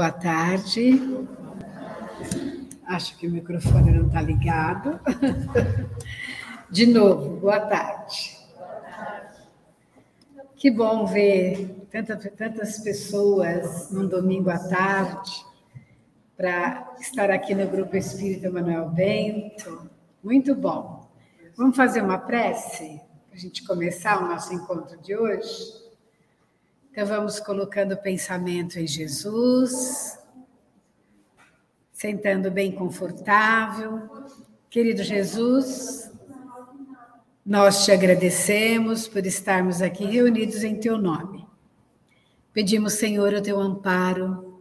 Boa tarde. Acho que o microfone não está ligado. De novo, boa tarde. Que bom ver tantas pessoas num domingo à tarde para estar aqui no Grupo Espírita Manuel Bento. Muito bom. Vamos fazer uma prece para a gente começar o nosso encontro de hoje? Então, vamos colocando o pensamento em Jesus, sentando bem confortável. Querido Jesus, nós te agradecemos por estarmos aqui reunidos em teu nome. Pedimos, Senhor, o teu amparo,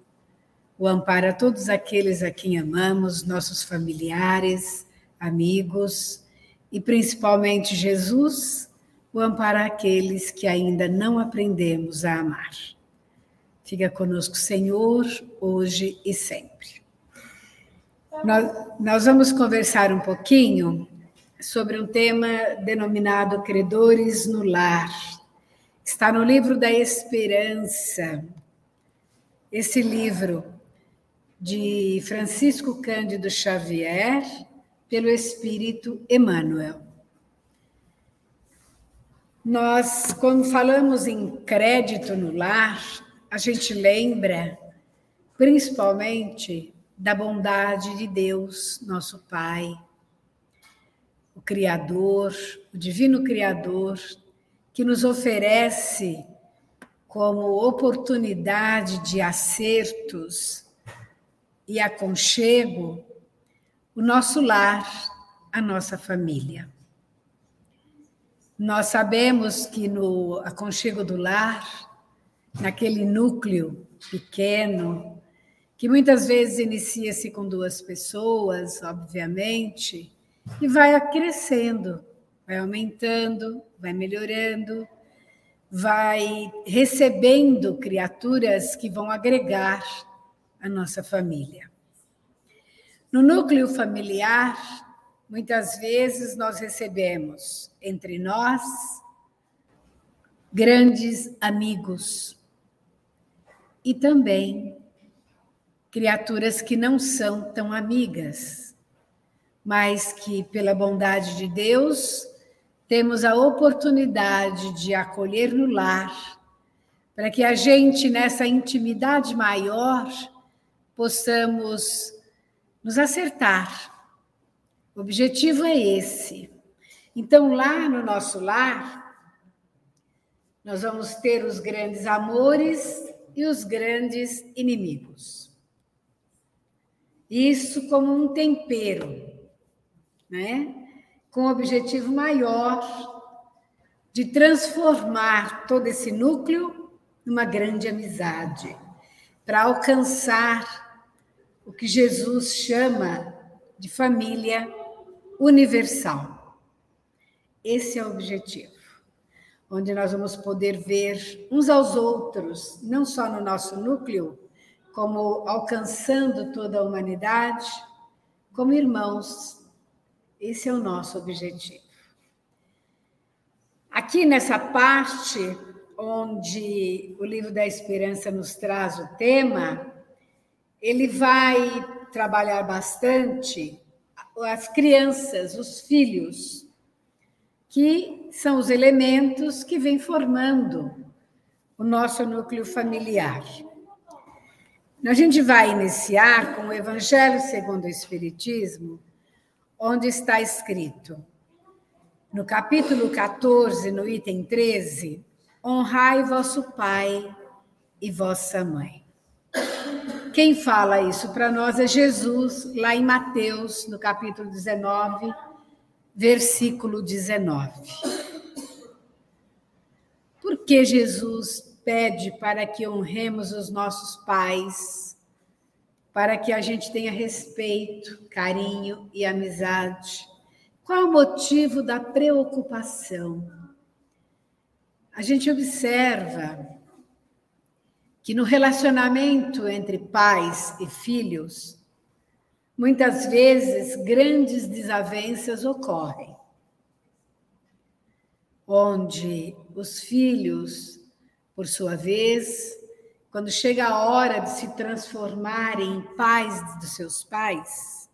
o amparo a todos aqueles a quem amamos, nossos familiares, amigos e principalmente Jesus o amparar aqueles que ainda não aprendemos a amar. Fica conosco, Senhor, hoje e sempre. Nós, nós vamos conversar um pouquinho sobre um tema denominado Credores no Lar. Está no livro da Esperança. Esse livro de Francisco Cândido Xavier, pelo Espírito Emmanuel. Nós, quando falamos em crédito no lar, a gente lembra principalmente da bondade de Deus, nosso Pai, o Criador, o Divino Criador, que nos oferece como oportunidade de acertos e aconchego o nosso lar, a nossa família. Nós sabemos que no aconchego do lar, naquele núcleo pequeno, que muitas vezes inicia-se com duas pessoas, obviamente, e vai crescendo, vai aumentando, vai melhorando, vai recebendo criaturas que vão agregar a nossa família. No núcleo familiar, Muitas vezes nós recebemos entre nós grandes amigos e também criaturas que não são tão amigas, mas que, pela bondade de Deus, temos a oportunidade de acolher no lar, para que a gente, nessa intimidade maior, possamos nos acertar o objetivo é esse. Então, lá no nosso lar, nós vamos ter os grandes amores e os grandes inimigos. Isso como um tempero, né? Com o objetivo maior de transformar todo esse núcleo numa grande amizade, para alcançar o que Jesus chama de família universal. Esse é o objetivo, onde nós vamos poder ver uns aos outros, não só no nosso núcleo, como alcançando toda a humanidade, como irmãos. Esse é o nosso objetivo. Aqui nessa parte onde o livro da Esperança nos traz o tema, ele vai trabalhar bastante as crianças, os filhos, que são os elementos que vêm formando o nosso núcleo familiar. A gente vai iniciar com o Evangelho segundo o Espiritismo, onde está escrito, no capítulo 14, no item 13, honrai vosso pai e vossa mãe. Quem fala isso para nós é Jesus, lá em Mateus, no capítulo 19, versículo 19. Por que Jesus pede para que honremos os nossos pais, para que a gente tenha respeito, carinho e amizade? Qual o motivo da preocupação? A gente observa que no relacionamento entre pais e filhos, muitas vezes grandes desavenças ocorrem, onde os filhos, por sua vez, quando chega a hora de se transformarem em pais dos seus pais,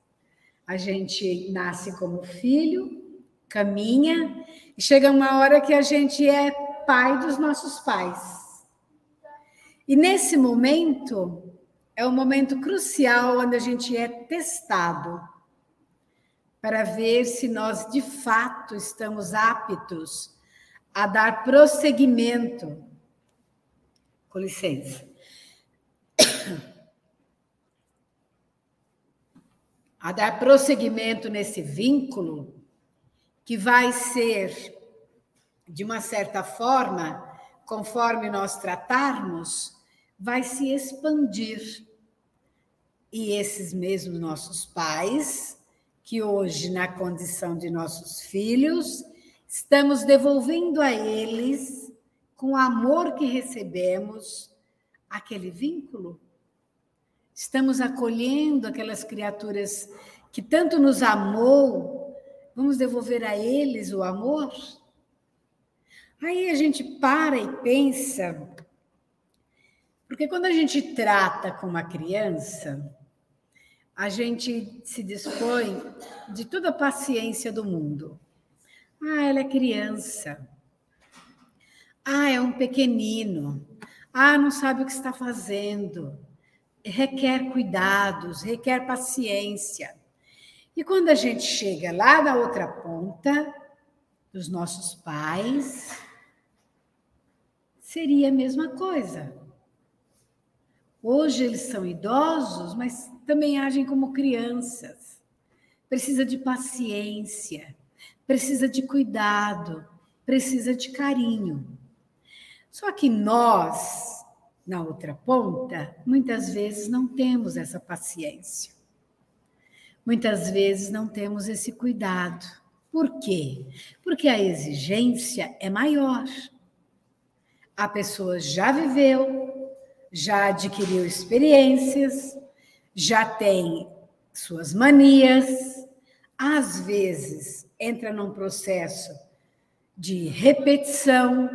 a gente nasce como filho, caminha, e chega uma hora que a gente é pai dos nossos pais. E nesse momento, é o momento crucial onde a gente é testado para ver se nós de fato estamos aptos a dar prosseguimento com licença. A dar prosseguimento nesse vínculo, que vai ser, de uma certa forma, conforme nós tratarmos, vai se expandir. E esses mesmos nossos pais, que hoje, na condição de nossos filhos, estamos devolvendo a eles com o amor que recebemos, aquele vínculo? Estamos acolhendo aquelas criaturas que tanto nos amou, vamos devolver a eles o amor? Aí a gente para e pensa, porque quando a gente trata com uma criança, a gente se dispõe de toda a paciência do mundo. Ah, ela é criança. Ah, é um pequenino. Ah, não sabe o que está fazendo. Requer cuidados, requer paciência. E quando a gente chega lá na outra ponta, dos nossos pais, seria a mesma coisa. Hoje eles são idosos, mas também agem como crianças. Precisa de paciência, precisa de cuidado, precisa de carinho. Só que nós, na outra ponta, muitas vezes não temos essa paciência. Muitas vezes não temos esse cuidado. Por quê? Porque a exigência é maior. A pessoa já viveu, já adquiriu experiências, já tem suas manias, às vezes entra num processo de repetição,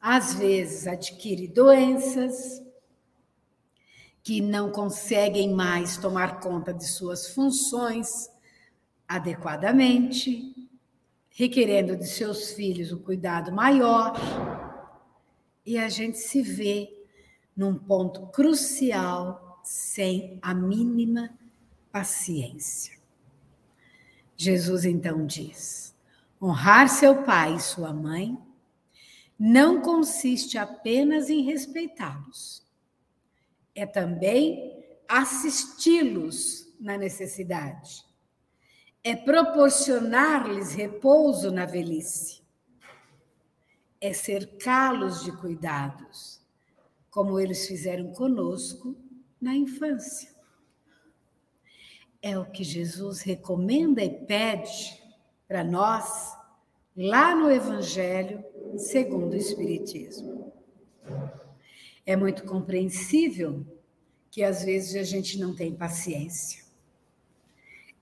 às vezes adquire doenças que não conseguem mais tomar conta de suas funções adequadamente, requerendo de seus filhos um cuidado maior, e a gente se vê num ponto crucial sem a mínima paciência. Jesus então diz: honrar seu pai e sua mãe não consiste apenas em respeitá-los, é também assisti-los na necessidade, é proporcionar-lhes repouso na velhice, é cercá-los de cuidados, como eles fizeram conosco na infância. É o que Jesus recomenda e pede para nós lá no Evangelho segundo o Espiritismo. É muito compreensível que às vezes a gente não tem paciência.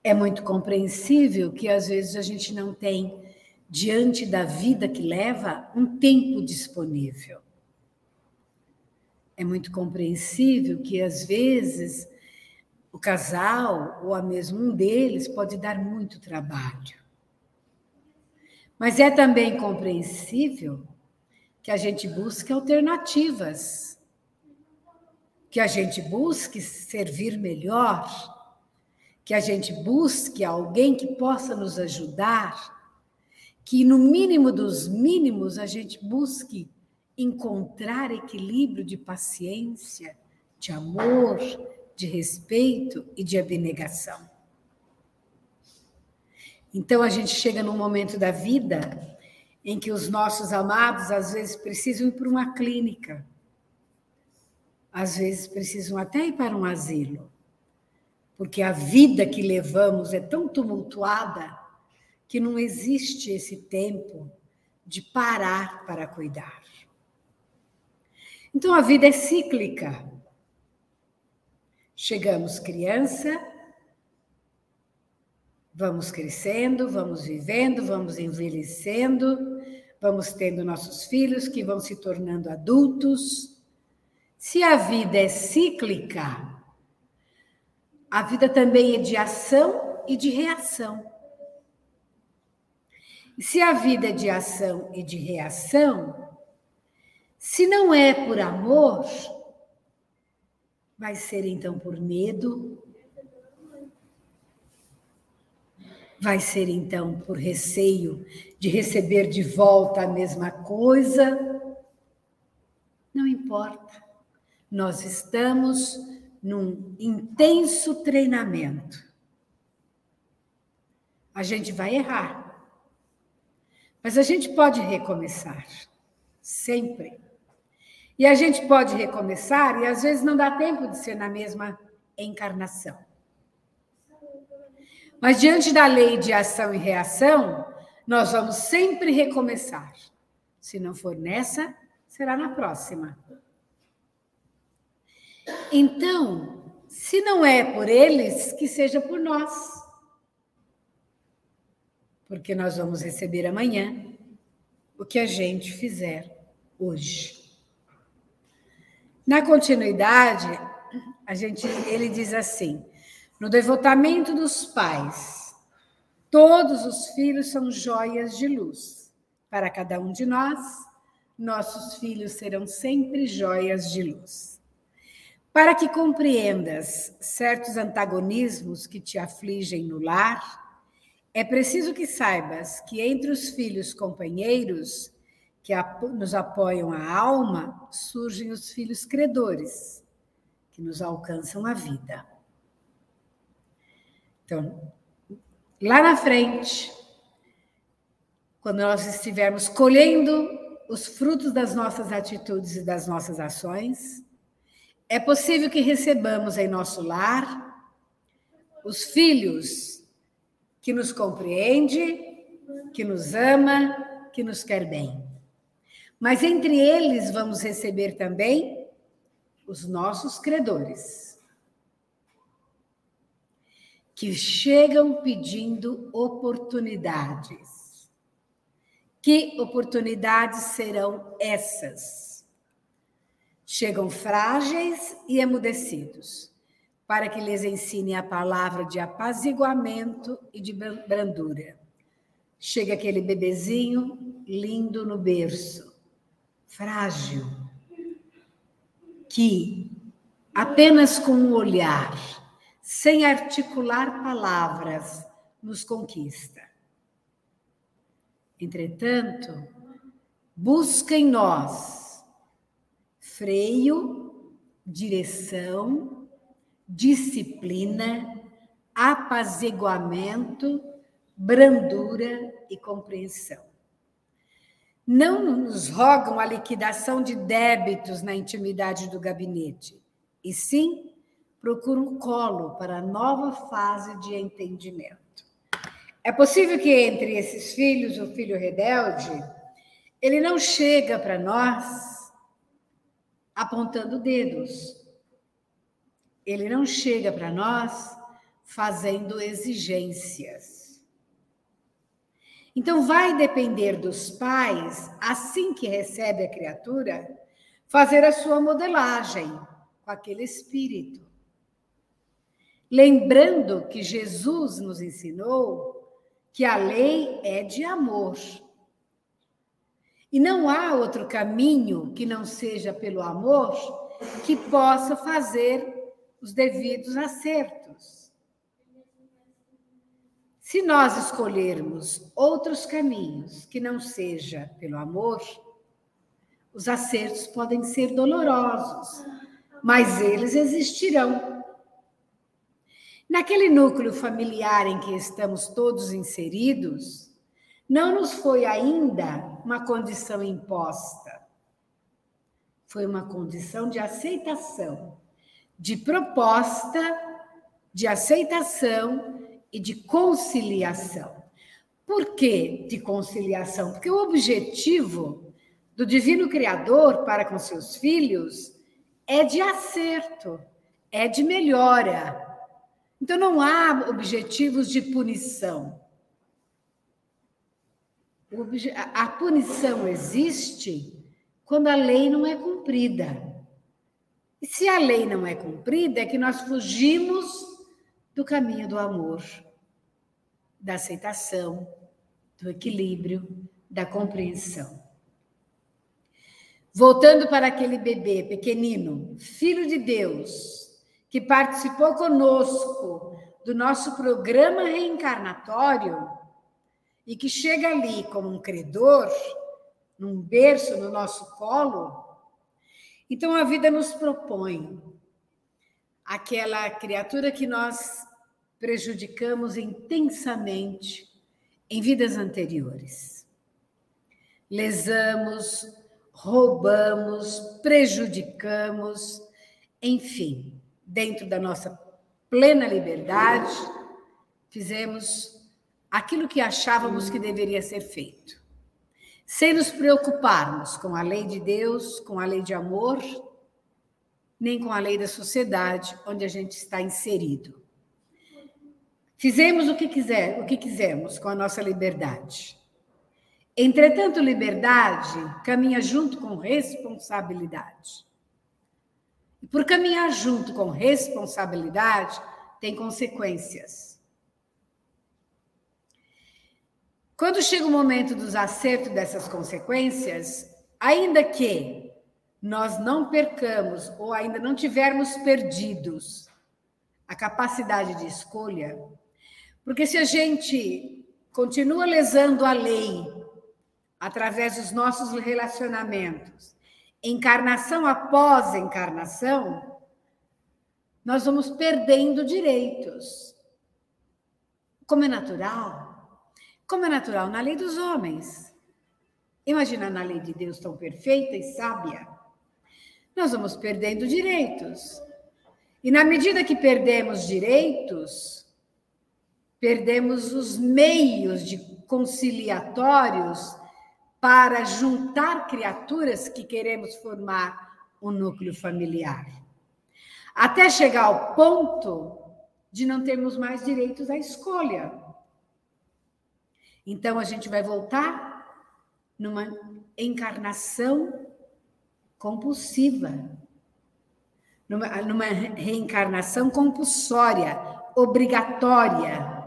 É muito compreensível que às vezes a gente não tem, diante da vida que leva, um tempo disponível. É muito compreensível que às vezes o casal, ou a mesmo um deles, pode dar muito trabalho. Mas é também compreensível que a gente busque alternativas, que a gente busque servir melhor, que a gente busque alguém que possa nos ajudar, que no mínimo dos mínimos a gente busque encontrar equilíbrio de paciência, de amor, de respeito e de abnegação. Então a gente chega num momento da vida em que os nossos amados às vezes precisam ir para uma clínica, às vezes precisam até ir para um asilo, porque a vida que levamos é tão tumultuada que não existe esse tempo de parar para cuidar. Então a vida é cíclica. Chegamos criança, Vamos crescendo, vamos vivendo, vamos envelhecendo, vamos tendo nossos filhos que vão se tornando adultos, Se a vida é cíclica, a vida também é de ação e de reação. Se a vida é de ação e de reação, se não é por amor, vai ser então por medo, vai ser então por receio de receber de volta a mesma coisa. Não importa. Nós estamos num intenso treinamento. A gente vai errar, mas a gente pode recomeçar, sempre. E a gente pode recomeçar, e às vezes não dá tempo de ser na mesma encarnação. Mas diante da lei de ação e reação, nós vamos sempre recomeçar. Se não for nessa, será na próxima. Então, se não é por eles, que seja por nós. Porque nós vamos receber amanhã o que a gente fizer hoje. Na continuidade, a gente, ele diz assim: no devotamento dos pais, todos os filhos são joias de luz. Para cada um de nós, nossos filhos serão sempre joias de luz. Para que compreendas certos antagonismos que te afligem no lar, é preciso que saibas que entre os filhos companheiros que nos apoiam a alma, surgem os filhos credores, que nos alcançam a vida. Então, lá na frente, quando nós estivermos colhendo os frutos das nossas atitudes e das nossas ações, é possível que recebamos em nosso lar os filhos que nos compreende, que nos ama, que nos quer bem. Mas entre eles vamos receber também os nossos credores, que chegam pedindo oportunidades. Que oportunidades serão essas? Chegam frágeis e emudecidos, para que lhes ensine a palavra de apaziguamento e de brandura. Chega aquele bebezinho lindo no berço, frágil, que apenas com um olhar, sem articular palavras, nos conquista. Entretanto, busca em nós freio, direção, disciplina, apaziguamento, brandura e compreensão. Não nos rogam a liquidação de débitos na intimidade do gabinete, e sim procuram um colo para a nova fase de entendimento. É possível que entre esses filhos, o filho rebelde, ele não chega para nós apontando dedos. Ele não chega para nós fazendo exigências. Então, vai depender dos pais, assim que recebe a criatura, fazer a sua modelagem com aquele espírito. Lembrando que Jesus nos ensinou que a lei é de amor. E não há outro caminho que não seja pelo amor que possa fazer os devidos acertos. Se nós escolhermos outros caminhos que não seja pelo amor, os acertos podem ser dolorosos, mas eles existirão. Naquele núcleo familiar em que estamos todos inseridos, não nos foi ainda uma condição imposta, foi uma condição de aceitação, de proposta, de aceitação e de conciliação. Por que de conciliação? Porque o objetivo do Divino Criador para com seus filhos é de acerto, é de melhora. Então não há objetivos de punição. A punição existe quando a lei não é cumprida. E se a lei não é cumprida, é que nós fugimos do caminho do amor, da aceitação, do equilíbrio, da compreensão. Voltando para aquele bebê pequenino, filho de Deus, que participou conosco do nosso programa reencarnatório e que chega ali como um credor, num berço no nosso colo, então a vida nos propõe aquela criatura que nós prejudicamos intensamente em vidas anteriores. Lesamos, roubamos, prejudicamos, enfim, dentro da nossa plena liberdade, fizemos aquilo que achávamos que deveria ser feito, sem nos preocuparmos com a lei de Deus, com a lei de amor, nem com a lei da sociedade onde a gente está inserido. Fizemos o que quiser, o que quisermos com a nossa liberdade. Entretanto, liberdade caminha junto com responsabilidade. E por caminhar junto com responsabilidade, tem consequências. Quando chega o momento dos acertos dessas consequências, ainda que nós não percamos ou ainda não tivermos perdidos a capacidade de escolha, porque se a gente continua lesando a lei através dos nossos relacionamentos, encarnação após encarnação, nós vamos perdendo direitos. Como é natural? Como é natural na lei dos homens. Imagina na lei de Deus tão perfeita e sábia. Nós vamos perdendo direitos. E na medida que perdemos direitos, perdemos os meios de conciliatórios para juntar criaturas que queremos formar um núcleo familiar. Até chegar ao ponto de não termos mais direitos à escolha. Então a gente vai voltar numa encarnação compulsiva, numa, numa reencarnação compulsória, obrigatória,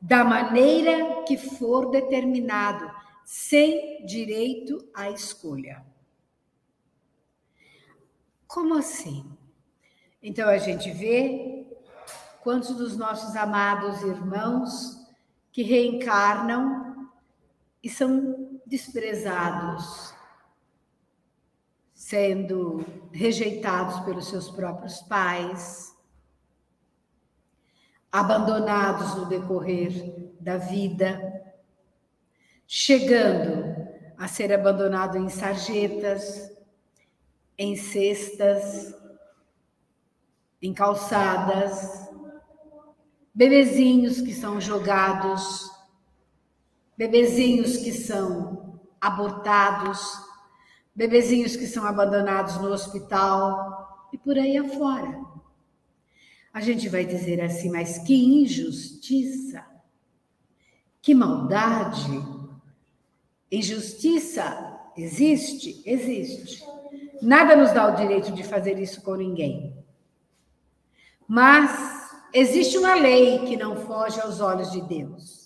da maneira que for determinado sem direito à escolha. Como assim? Então a gente vê quantos dos nossos amados irmãos que reencarnam e são desprezados, sendo rejeitados pelos seus próprios pais, abandonados no decorrer da vida, chegando a ser abandonado em sarjetas, em cestas, em calçadas, bebezinhos que são jogados, bebezinhos que são abortados, bebezinhos que são abandonados no hospital e por aí afora. A gente vai dizer assim, mas que injustiça, que maldade Injustiça existe? Existe. Nada nos dá o direito de fazer isso com ninguém. Mas existe uma lei que não foge aos olhos de Deus.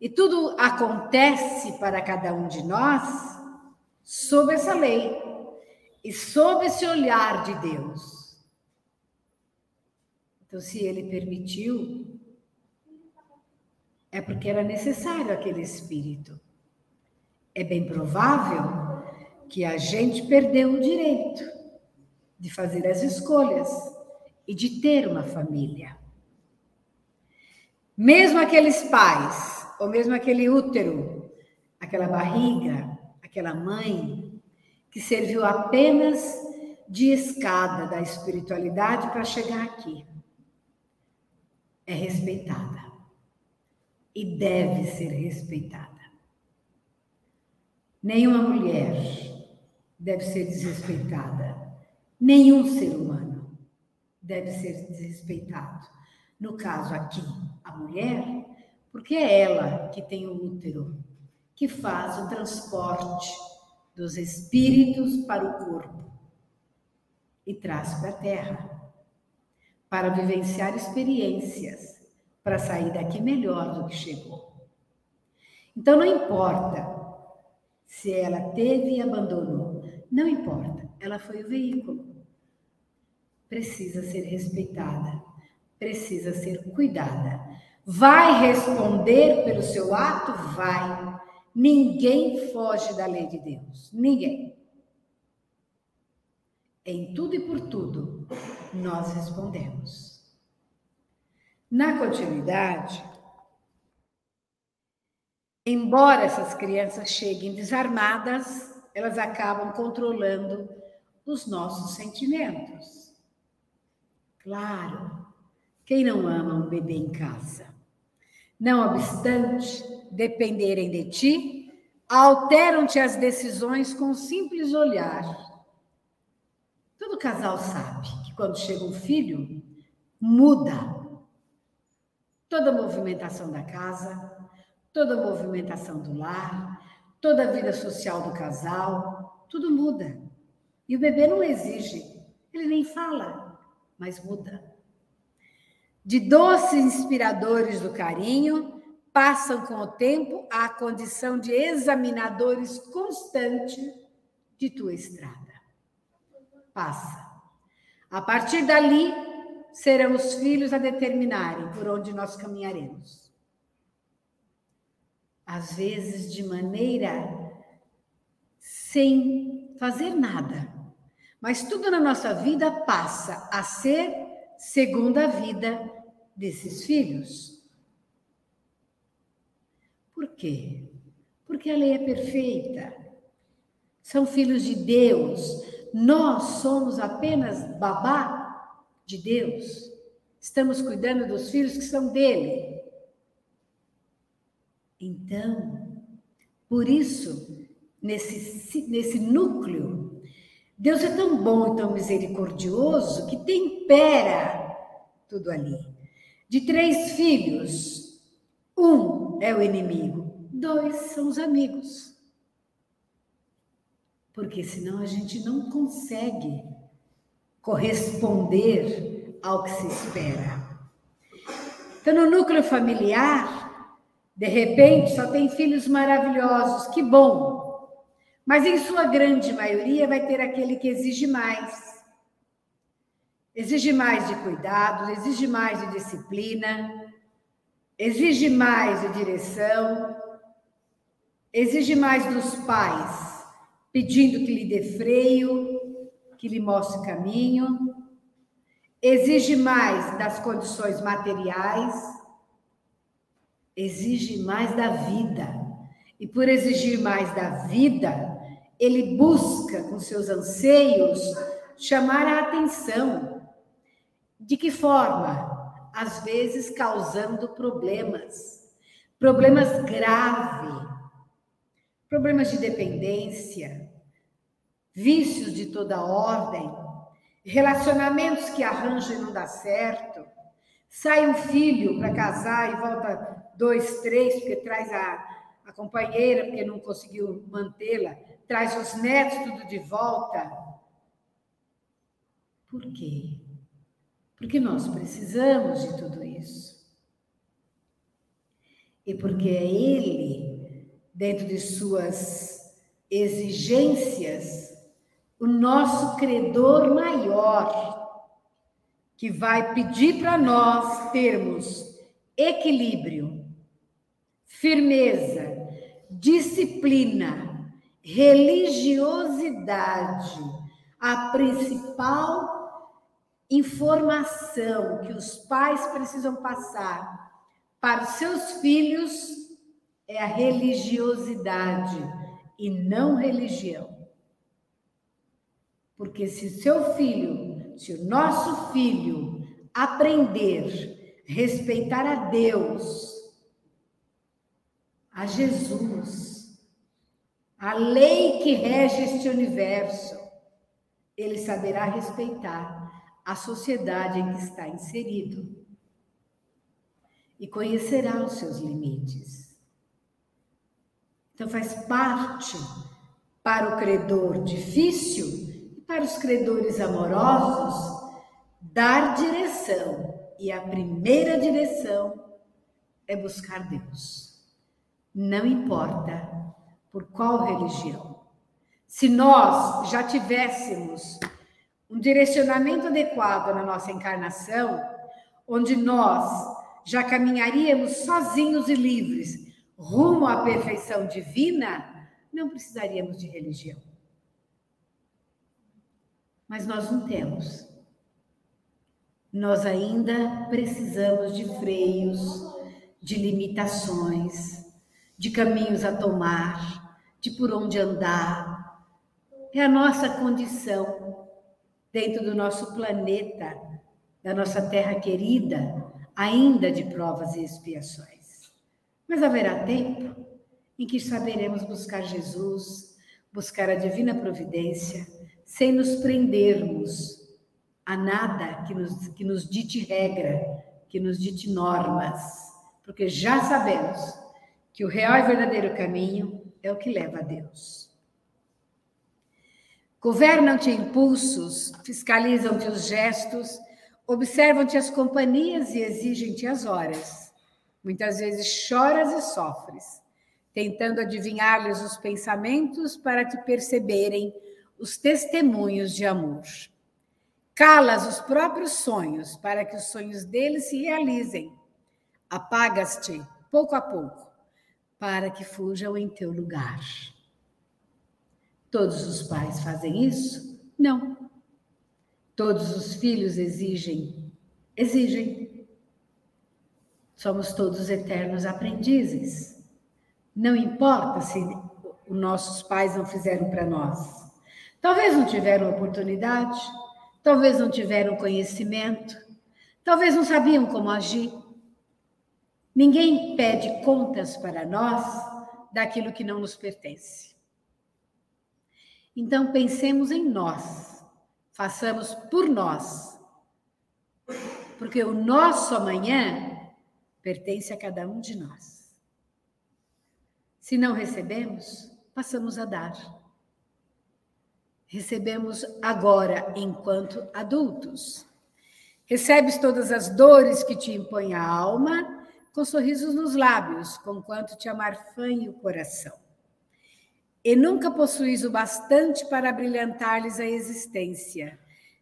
E tudo acontece para cada um de nós sob essa lei e sob esse olhar de Deus. Então, se ele permitiu, é porque era necessário aquele espírito. É bem provável que a gente perdeu o direito de fazer as escolhas e de ter uma família. Mesmo aqueles pais, ou mesmo aquele útero, aquela barriga, aquela mãe, que serviu apenas de escada da espiritualidade para chegar aqui, é respeitada e deve ser respeitada. Nenhuma mulher deve ser desrespeitada, nenhum ser humano deve ser desrespeitado. No caso aqui, a mulher, porque é ela que tem o útero, que faz o transporte dos espíritos para o corpo. e traz para a terra, para vivenciar experiências, para sair daqui melhor do que chegou. Então não importa se ela teve e abandonou, não importa, ela foi o veículo. Precisa ser respeitada, precisa ser cuidada. Vai responder pelo seu ato? Vai. Ninguém foge da lei de Deus. Ninguém. Em tudo e por tudo, nós respondemos. Na continuidade, embora essas crianças cheguem desarmadas, elas acabam controlando os nossos sentimentos. Claro, quem não ama um bebê em casa? Não obstante dependerem de ti, alteram-te as decisões com um simples olhar Todo casal sabe que quando chega um filho, muda toda a movimentação da casa, toda a movimentação do lar, toda a vida social do casal, tudo muda. E o bebê não exige, ele nem fala, mas muda. De doces inspiradores do carinho, passam com o tempo à condição de examinadores constante de tua estrada passa. A partir dali, serão os filhos a determinarem por onde nós caminharemos. Às vezes, de maneira sem fazer nada, mas tudo na nossa vida passa a ser segundo a vida desses filhos. Por quê? Porque a lei é perfeita. São filhos de Deus, nós somos apenas babá de Deus. Estamos cuidando dos filhos que são dele. Então, por isso, nesse, nesse núcleo, Deus é tão bom e tão misericordioso que tempera tudo ali. De três filhos, um é o inimigo, dois são os amigos porque senão a gente não consegue corresponder ao que se espera. Então, no núcleo familiar, de repente, só tem filhos maravilhosos, que bom! Mas em sua grande maioria vai ter aquele que exige mais. Exige mais de cuidado, exige mais de disciplina, exige mais de direção, exige mais dos pais pedindo que lhe dê freio, que lhe mostre caminho, exige mais das condições materiais, exige mais da vida. E por exigir mais da vida, ele busca com seus anseios chamar a atenção. De que forma? Às vezes causando problemas, problemas graves, problemas de dependência, vícios de toda ordem, relacionamentos que arranjam e não dá certo. Sai um filho para casar e volta dois, três, porque traz a, a companheira, porque não conseguiu mantê-la, traz os netos tudo de volta. Por quê? Porque nós precisamos de tudo isso. E porque é Ele, dentro de suas exigências, o nosso credor maior, que vai pedir para nós termos equilíbrio, firmeza, disciplina, religiosidade, a principal informação que os pais precisam passar para os seus filhos é a religiosidade e não religião. Porque se seu filho, se o nosso filho aprender a respeitar a Deus, a Jesus, a lei que rege este universo, ele saberá respeitar a sociedade em que está inserido e conhecerá os seus limites. Então, faz parte para o credor difícil para os credores amorosos, dar direção. E a primeira direção é buscar Deus. Não importa por qual religião. Se nós já tivéssemos um direcionamento adequado na nossa encarnação, onde nós já caminharíamos sozinhos e livres rumo à perfeição divina, não precisaríamos de religião. Mas nós não temos. Nós ainda precisamos de freios, de limitações, de caminhos a tomar, de por onde andar. É a nossa condição dentro do nosso planeta, da nossa terra querida, ainda de provas e expiações. Mas haverá tempo em que saberemos buscar Jesus, buscar a divina providência, sem nos prendermos a nada que nos, que nos dite regra, que nos dite normas, porque já sabemos que o real e verdadeiro caminho é o que leva a Deus. Governam-te impulsos, fiscalizam-te os gestos, observam-te as companhias e exigem-te as horas. Muitas vezes choras e sofres, tentando adivinhar-lhes os pensamentos para te perceberem os testemunhos de amor. Calas os próprios sonhos para que os sonhos deles se realizem. Apagas-te pouco a pouco para que fujam em teu lugar. Todos os pais fazem isso? Não. Todos os filhos exigem? Exigem. Somos todos eternos aprendizes. Não importa se os nossos pais não fizeram para nós. Talvez não tiveram oportunidade, talvez não tiveram conhecimento, talvez não sabiam como agir. Ninguém pede contas para nós daquilo que não nos pertence. Então pensemos em nós, façamos por nós, porque o nosso amanhã pertence a cada um de nós. Se não recebemos, passamos a dar. Recebemos agora enquanto adultos. Recebes todas as dores que te impõe a alma com sorrisos nos lábios, conquanto te amarfanhe o coração. E nunca possuís o bastante para brilhantar-lhes a existência,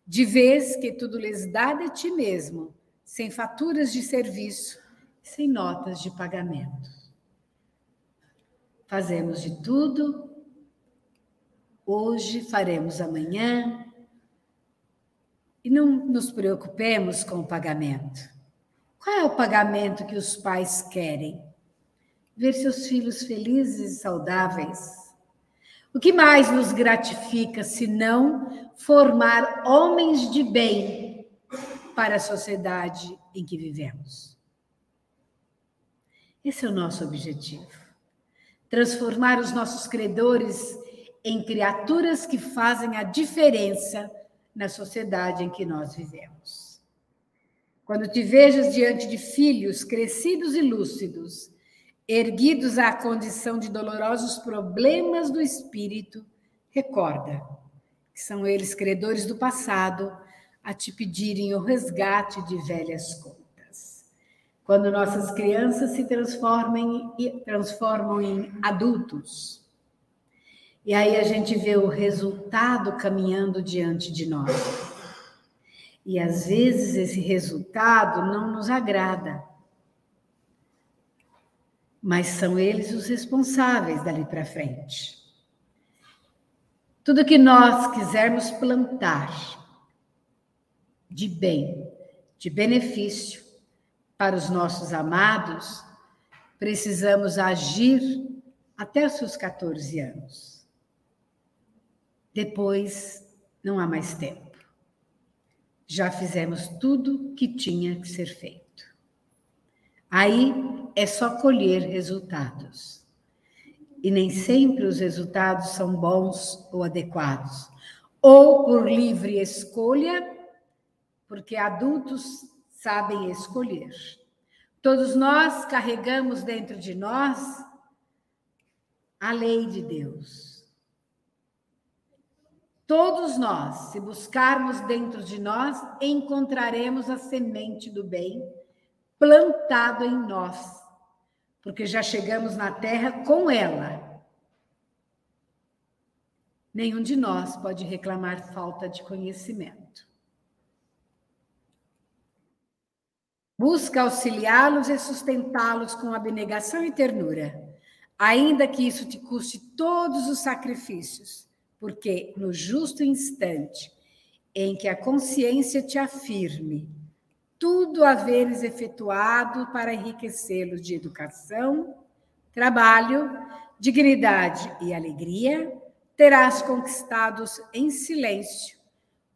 de vez que tudo lhes dá de ti mesmo, sem faturas de serviço, sem notas de pagamento. Fazemos de tudo, hoje faremos amanhã, e não nos preocupemos com o pagamento. Qual é o pagamento que os pais querem? Ver seus filhos felizes e saudáveis. O que mais nos gratifica se não formar homens de bem para a sociedade em que vivemos? Esse é o nosso objetivo. Transformar os nossos credores em criaturas que fazem a diferença na sociedade em que nós vivemos. Quando te vejas diante de filhos crescidos e lúcidos, erguidos à condição de dolorosos problemas do espírito, recorda que são eles credores do passado a te pedirem o resgate de velhas contas. Quando nossas crianças se transformam em, transformam em adultos, e aí a gente vê o resultado caminhando diante de nós. E às vezes esse resultado não nos agrada. Mas são eles os responsáveis dali para frente. Tudo que nós quisermos plantar de bem, de benefício para os nossos amados, precisamos agir até os seus 14 anos. Depois, não há mais tempo. Já fizemos tudo que tinha que ser feito. Aí é só colher resultados. E nem sempre os resultados são bons ou adequados. Ou por livre escolha, porque adultos sabem escolher. Todos nós carregamos dentro de nós a lei de Deus. Todos nós, se buscarmos dentro de nós, encontraremos a semente do bem plantado em nós, porque já chegamos na terra com ela. Nenhum de nós pode reclamar falta de conhecimento. Busca auxiliá-los e sustentá-los com abnegação e ternura, ainda que isso te custe todos os sacrifícios, porque no justo instante em que a consciência te afirme tudo haveres efetuado para enriquecê-los de educação, trabalho, dignidade e alegria, terás conquistados em silêncio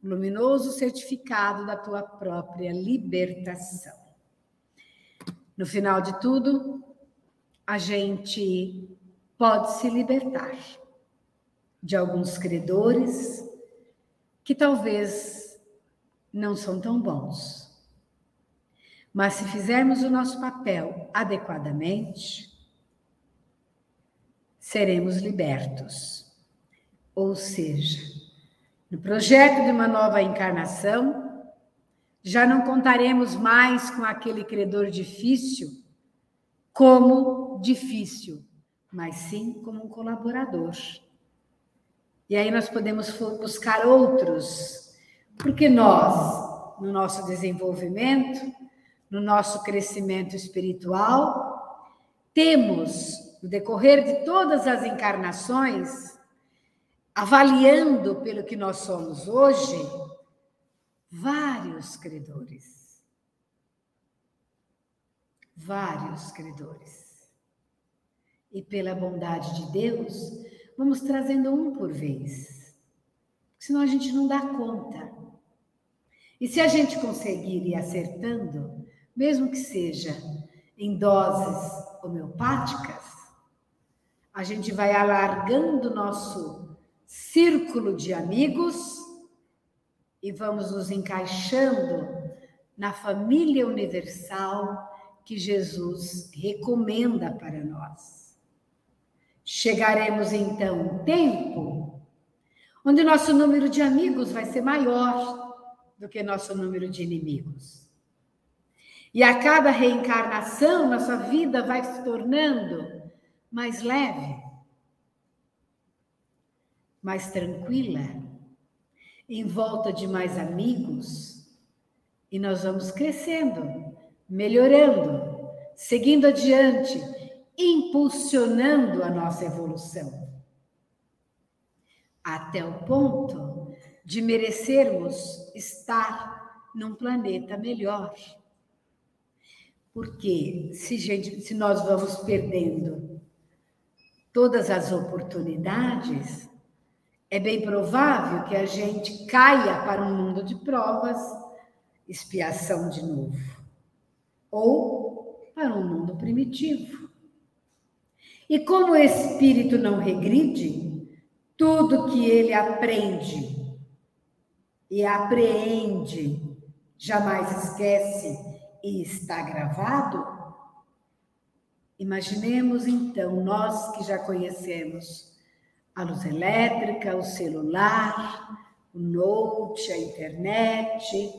o luminoso certificado da tua própria libertação. No final de tudo, a gente pode se libertar de alguns credores que talvez não são tão bons. Mas se fizermos o nosso papel adequadamente, seremos libertos. Ou seja, no projeto de uma nova encarnação, já não contaremos mais com aquele credor difícil como difícil, mas sim como um colaborador. E aí nós podemos buscar outros, porque nós, no nosso desenvolvimento, no nosso crescimento espiritual, temos, no decorrer de todas as encarnações, avaliando pelo que nós somos hoje, vários credores. Vários credores. E pela bondade de Deus, vamos trazendo um por vez. Senão a gente não dá conta. E se a gente conseguir ir acertando, mesmo que seja em doses homeopáticas, a gente vai alargando nosso círculo de amigos e vamos nos encaixando na família universal que Jesus recomenda para nós. Chegaremos então um tempo onde nosso número de amigos vai ser maior do que nosso número de inimigos. E a cada reencarnação, nossa vida vai se tornando mais leve, mais tranquila em volta de mais amigos e nós vamos crescendo, melhorando, seguindo adiante, impulsionando a nossa evolução. Até o ponto de merecermos estar num planeta melhor. Porque se, gente, se nós vamos perdendo todas as oportunidades, é bem provável que a gente caia para um mundo de provas, expiação de novo, ou para um mundo primitivo. E como o espírito não regride, tudo que ele aprende e apreende jamais esquece e está gravado. Imaginemos então nós que já conhecemos a luz elétrica, o celular, o note, a internet,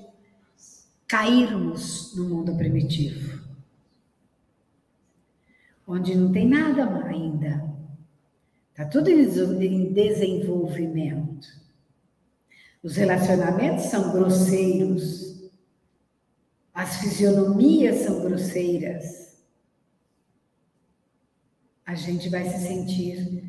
cairmos no mundo primitivo, onde não tem nada ainda, está tudo em desenvolvimento. Os relacionamentos são grosseiros, as fisionomias são grosseiras. A gente vai se sentir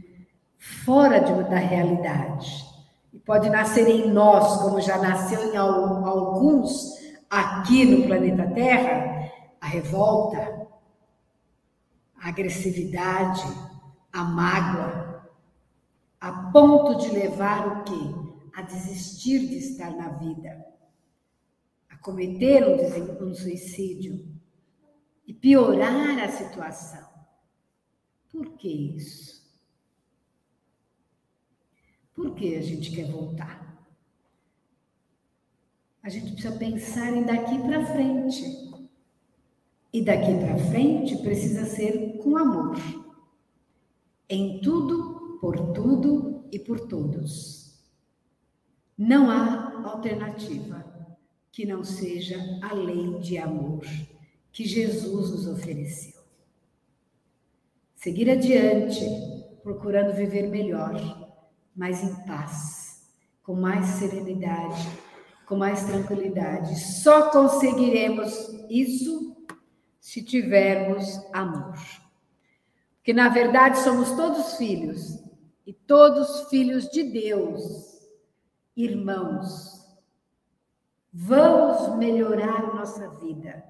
fora de, da realidade. E pode nascer em nós, como já nasceu em alguns aqui no planeta Terra, a revolta, a agressividade, a mágoa, a ponto de levar o quê? A desistir de estar na vida, cometer um, um suicídio e piorar a situação. Por que isso? Por que a gente quer voltar? A gente precisa pensar em daqui para frente. E daqui para frente precisa ser com amor. Em tudo, por tudo e por todos. Não há alternativa que não seja a lei de amor que Jesus nos ofereceu. Seguir adiante, procurando viver melhor, mais em paz, com mais serenidade, com mais tranquilidade. Só conseguiremos isso se tivermos amor. Porque na verdade somos todos filhos e todos filhos de Deus, irmãos. Vamos melhorar nossa vida.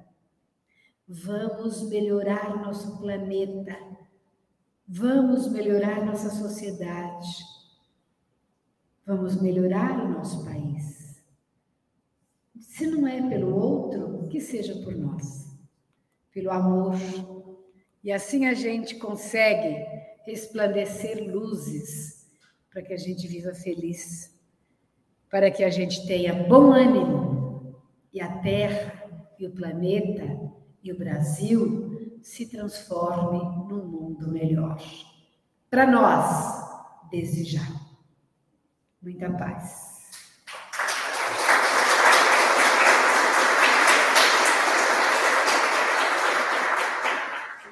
Vamos melhorar nosso planeta. Vamos melhorar nossa sociedade. Vamos melhorar o nosso país. Se não é pelo outro, que seja por nós. Pelo amor. E assim a gente consegue resplandecer luzes para que a gente viva feliz, para que a gente tenha bom ânimo e a Terra e o planeta e o Brasil se transforme num mundo melhor. Para nós, desde já. Muita paz.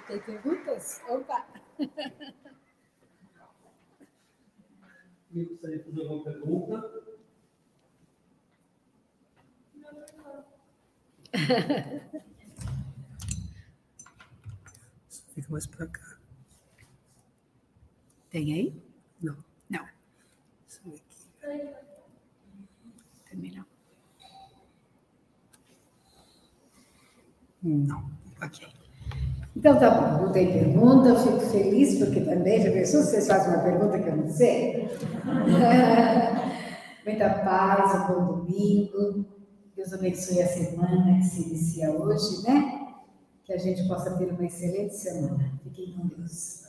Tem perguntas? Opa! Eu gostaria de fazer uma pergunta. Fica mais para cá. Tem aí? Não. Não. Isso aqui. Também não. Não. Ok. Então tá bom, não tem pergunta, eu fico feliz porque também já pensou se vocês fazem uma pergunta que eu não sei? Muita paz, um bom domingo. Deus abençoe a semana que se inicia hoje, né? Que a gente possa ter uma excelente semana. Fiquem com Deus.